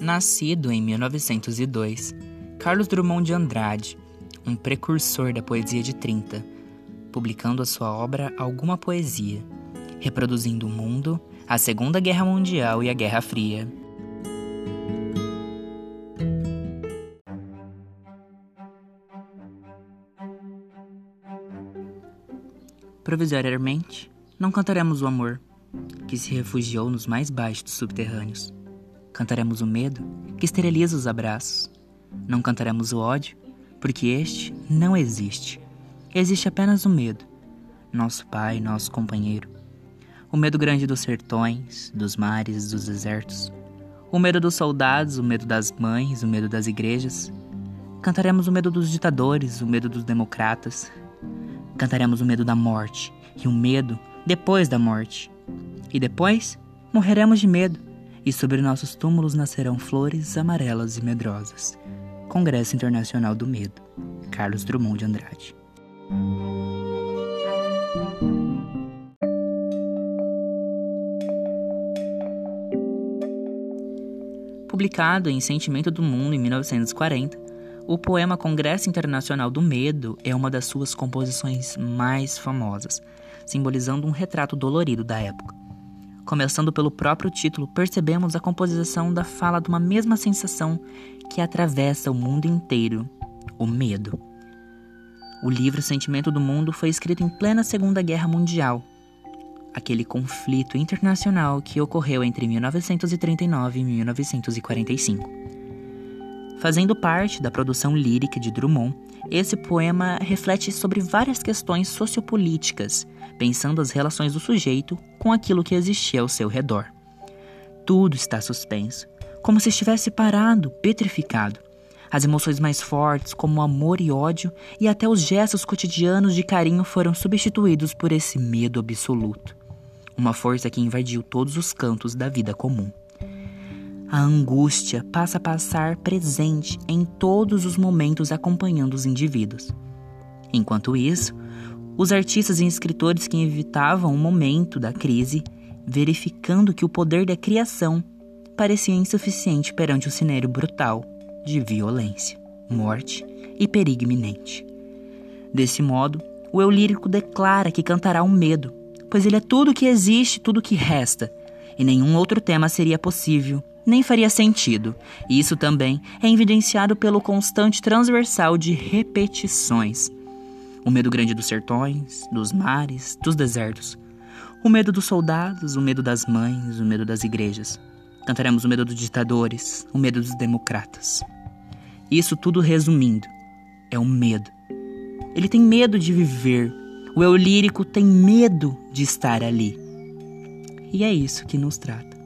Nascido em 1902, Carlos Drummond de Andrade, um precursor da poesia de 30, publicando a sua obra Alguma Poesia, reproduzindo o mundo, a Segunda Guerra Mundial e a Guerra Fria. Provisoriamente, não cantaremos o amor, que se refugiou nos mais baixos subterrâneos Cantaremos o medo, que esteriliza os abraços. Não cantaremos o ódio, porque este não existe. Existe apenas o medo, nosso pai, nosso companheiro. O medo grande dos sertões, dos mares, dos desertos. O medo dos soldados, o medo das mães, o medo das igrejas. Cantaremos o medo dos ditadores, o medo dos democratas. Cantaremos o medo da morte e o medo depois da morte. E depois morreremos de medo e sobre nossos túmulos nascerão flores amarelas e medrosas. Congresso Internacional do Medo, Carlos Drummond de Andrade. Publicado em Sentimento do Mundo em 1940, o poema Congresso Internacional do Medo é uma das suas composições mais famosas, simbolizando um retrato dolorido da época. Começando pelo próprio título, percebemos a composição da fala de uma mesma sensação que atravessa o mundo inteiro: o medo. O livro Sentimento do Mundo foi escrito em plena Segunda Guerra Mundial, aquele conflito internacional que ocorreu entre 1939 e 1945. Fazendo parte da produção lírica de Drummond, esse poema reflete sobre várias questões sociopolíticas, pensando as relações do sujeito com aquilo que existia ao seu redor. Tudo está suspenso, como se estivesse parado, petrificado. As emoções mais fortes, como amor e ódio, e até os gestos cotidianos de carinho foram substituídos por esse medo absoluto. Uma força que invadiu todos os cantos da vida comum. A angústia passa a passar presente em todos os momentos acompanhando os indivíduos. Enquanto isso, os artistas e escritores que evitavam o momento da crise, verificando que o poder da criação parecia insuficiente perante o cenário brutal de violência, morte e perigo iminente. Desse modo, o eu lírico declara que cantará o medo, pois ele é tudo que existe, tudo que resta, e nenhum outro tema seria possível nem faria sentido. Isso também é evidenciado pelo constante transversal de repetições. O medo grande dos sertões, dos mares, dos desertos. O medo dos soldados, o medo das mães, o medo das igrejas. Cantaremos o medo dos ditadores, o medo dos democratas. Isso tudo resumindo, é o medo. Ele tem medo de viver. O eu lírico tem medo de estar ali. E é isso que nos trata.